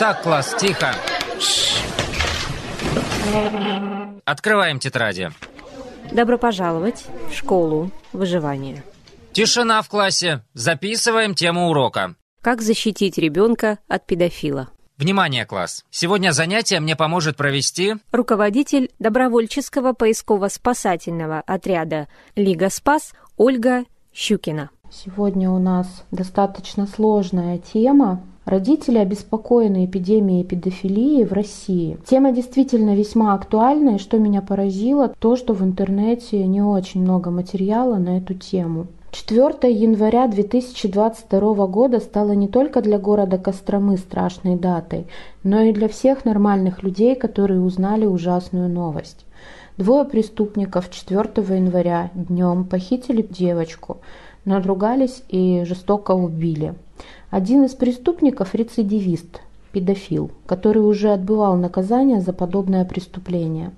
Так, класс, тихо. Открываем тетради. Добро пожаловать в школу выживания. Тишина в классе. Записываем тему урока. Как защитить ребенка от педофила? Внимание, класс! Сегодня занятие мне поможет провести Руководитель добровольческого поисково-спасательного отряда «Лига Спас» Ольга Щукина. Сегодня у нас достаточно сложная тема. Родители обеспокоены эпидемией педофилии в России. Тема действительно весьма актуальна, и что меня поразило, то, что в интернете не очень много материала на эту тему. 4 января 2022 года стало не только для города Костромы страшной датой, но и для всех нормальных людей, которые узнали ужасную новость. Двое преступников 4 января днем похитили девочку, надругались и жестоко убили. Один из преступников – рецидивист, педофил, который уже отбывал наказание за подобное преступление.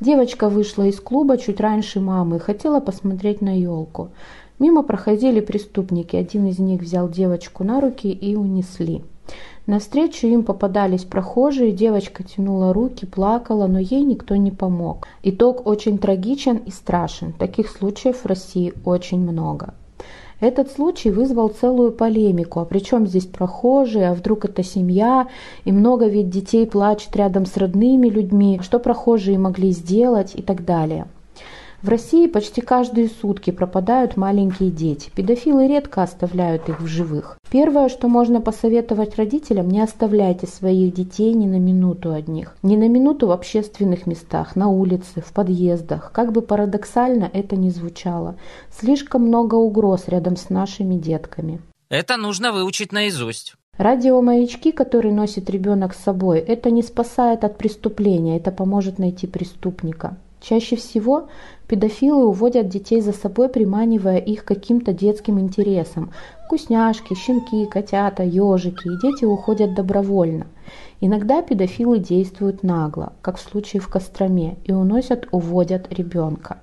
Девочка вышла из клуба чуть раньше мамы и хотела посмотреть на елку. Мимо проходили преступники, один из них взял девочку на руки и унесли. Навстречу им попадались прохожие, девочка тянула руки, плакала, но ей никто не помог. Итог очень трагичен и страшен. Таких случаев в России очень много. Этот случай вызвал целую полемику. А при чем здесь прохожие? А вдруг это семья? И много ведь детей плачут рядом с родными людьми. Что прохожие могли сделать? И так далее. В России почти каждые сутки пропадают маленькие дети. Педофилы редко оставляют их в живых. Первое, что можно посоветовать родителям, не оставляйте своих детей ни на минуту одних. Ни на минуту в общественных местах, на улице, в подъездах. Как бы парадоксально это ни звучало. Слишком много угроз рядом с нашими детками. Это нужно выучить наизусть. Радиомаячки, которые носит ребенок с собой, это не спасает от преступления, это поможет найти преступника. Чаще всего педофилы уводят детей за собой, приманивая их каким-то детским интересом. Вкусняшки, щенки, котята, ежики, и дети уходят добровольно. Иногда педофилы действуют нагло, как в случае в Костроме, и уносят, уводят ребенка.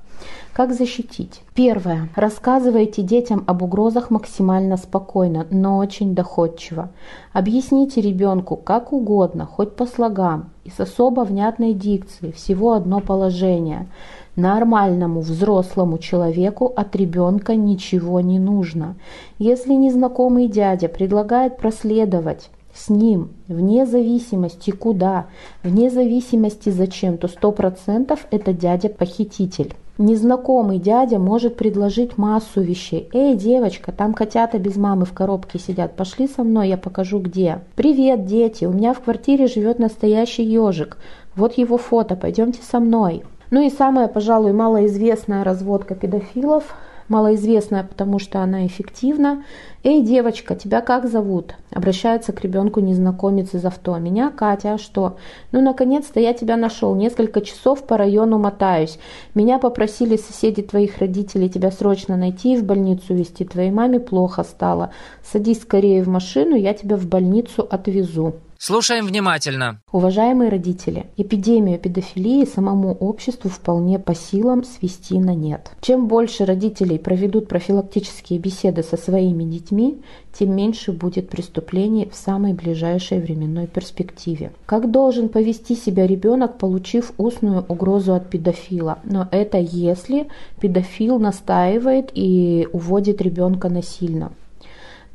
Как защитить? Первое. Рассказывайте детям об угрозах максимально спокойно, но очень доходчиво. Объясните ребенку как угодно, хоть по слогам, и с особо внятной дикцией, всего одно положение. Нормальному взрослому человеку от ребенка ничего не нужно. Если незнакомый дядя предлагает проследовать с ним, вне зависимости куда, вне зависимости зачем, то сто процентов это дядя-похититель. Незнакомый дядя может предложить массу вещей. «Эй, девочка, там котята без мамы в коробке сидят. Пошли со мной, я покажу где». «Привет, дети, у меня в квартире живет настоящий ежик. Вот его фото, пойдемте со мной». Ну и самая, пожалуй, малоизвестная разводка педофилов малоизвестная, потому что она эффективна. «Эй, девочка, тебя как зовут?» Обращается к ребенку незнакомец из авто. «Меня Катя, а что?» «Ну, наконец-то я тебя нашел. Несколько часов по району мотаюсь. Меня попросили соседи твоих родителей тебя срочно найти и в больницу везти. Твоей маме плохо стало. Садись скорее в машину, я тебя в больницу отвезу». Слушаем внимательно. Уважаемые родители, эпидемию педофилии самому обществу вполне по силам свести на нет. Чем больше родителей проведут профилактические беседы со своими детьми, тем меньше будет преступлений в самой ближайшей временной перспективе. Как должен повести себя ребенок, получив устную угрозу от педофила? Но это если педофил настаивает и уводит ребенка насильно.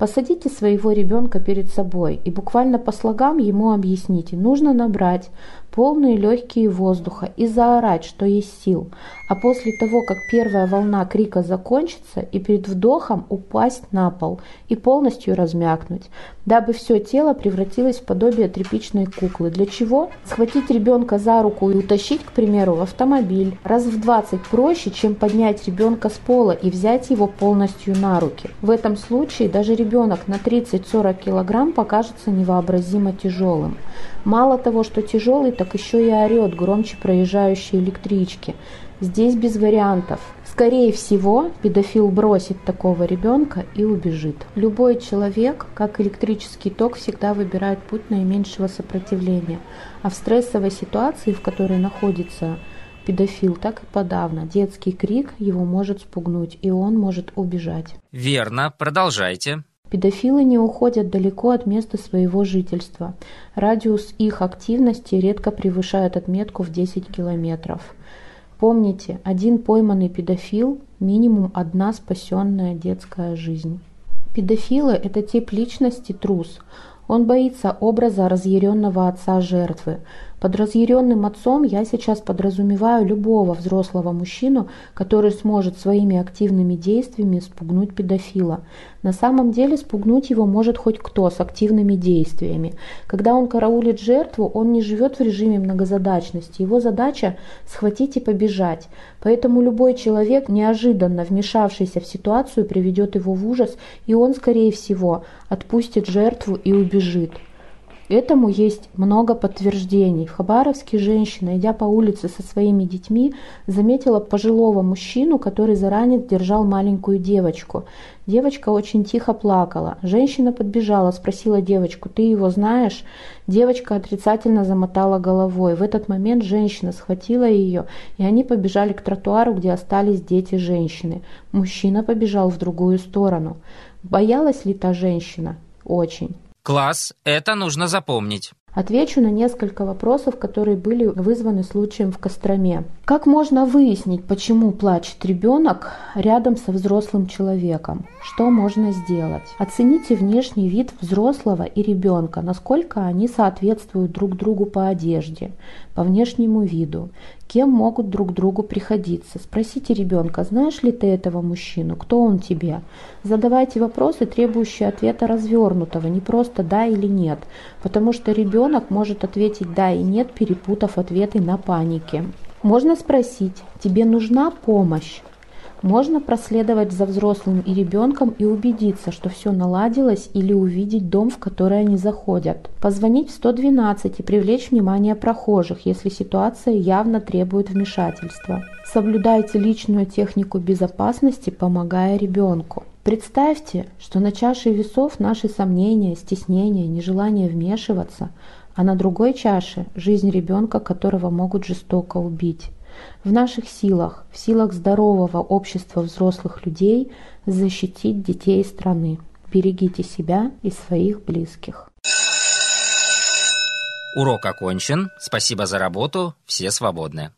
Посадите своего ребенка перед собой и буквально по слогам ему объясните. Нужно набрать полные легкие воздуха и заорать, что есть сил. А после того, как первая волна крика закончится, и перед вдохом упасть на пол и полностью размякнуть, дабы все тело превратилось в подобие тряпичной куклы. Для чего? Схватить ребенка за руку и утащить, к примеру, в автомобиль. Раз в 20 проще, чем поднять ребенка с пола и взять его полностью на руки. В этом случае даже ребенок на 30-40 килограмм покажется невообразимо тяжелым. Мало того, что тяжелый, так еще и орет громче проезжающие электрички. Здесь без вариантов. Скорее всего, педофил бросит такого ребенка и убежит. Любой человек, как электрический ток, всегда выбирает путь наименьшего сопротивления. А в стрессовой ситуации, в которой находится педофил, так и подавно. Детский крик его может спугнуть, и он может убежать. Верно, продолжайте. Педофилы не уходят далеко от места своего жительства. Радиус их активности редко превышает отметку в 10 километров. Помните, один пойманный педофил – минимум одна спасенная детская жизнь. Педофилы – это тип личности трус. Он боится образа разъяренного отца жертвы. Под разъяренным отцом я сейчас подразумеваю любого взрослого мужчину, который сможет своими активными действиями спугнуть педофила. На самом деле спугнуть его может хоть кто с активными действиями. Когда он караулит жертву, он не живет в режиме многозадачности. Его задача – схватить и побежать. Поэтому любой человек, неожиданно вмешавшийся в ситуацию, приведет его в ужас, и он, скорее всего, отпустит жертву и убежит. Этому есть много подтверждений. В Хабаровске женщина, идя по улице со своими детьми, заметила пожилого мужчину, который заранее держал маленькую девочку. Девочка очень тихо плакала. Женщина подбежала, спросила девочку, «Ты его знаешь?» Девочка отрицательно замотала головой. В этот момент женщина схватила ее, и они побежали к тротуару, где остались дети женщины. Мужчина побежал в другую сторону. Боялась ли та женщина? Очень. Класс, это нужно запомнить. Отвечу на несколько вопросов, которые были вызваны случаем в Костроме. Как можно выяснить, почему плачет ребенок рядом со взрослым человеком? Что можно сделать? Оцените внешний вид взрослого и ребенка, насколько они соответствуют друг другу по одежде, по внешнему виду, кем могут друг другу приходиться. Спросите ребенка, знаешь ли ты этого мужчину, кто он тебе? Задавайте вопросы, требующие ответа развернутого, не просто да или нет, потому что ребенок может ответить да и нет, перепутав ответы на панике. Можно спросить, тебе нужна помощь? Можно проследовать за взрослым и ребенком и убедиться, что все наладилось или увидеть дом, в который они заходят. Позвонить в 112 и привлечь внимание прохожих, если ситуация явно требует вмешательства. Соблюдайте личную технику безопасности, помогая ребенку. Представьте, что на чаше весов наши сомнения, стеснения, нежелание вмешиваться, а на другой чаше – жизнь ребенка, которого могут жестоко убить. В наших силах, в силах здорового общества взрослых людей защитить детей страны. Берегите себя и своих близких. Урок окончен. Спасибо за работу. Все свободны.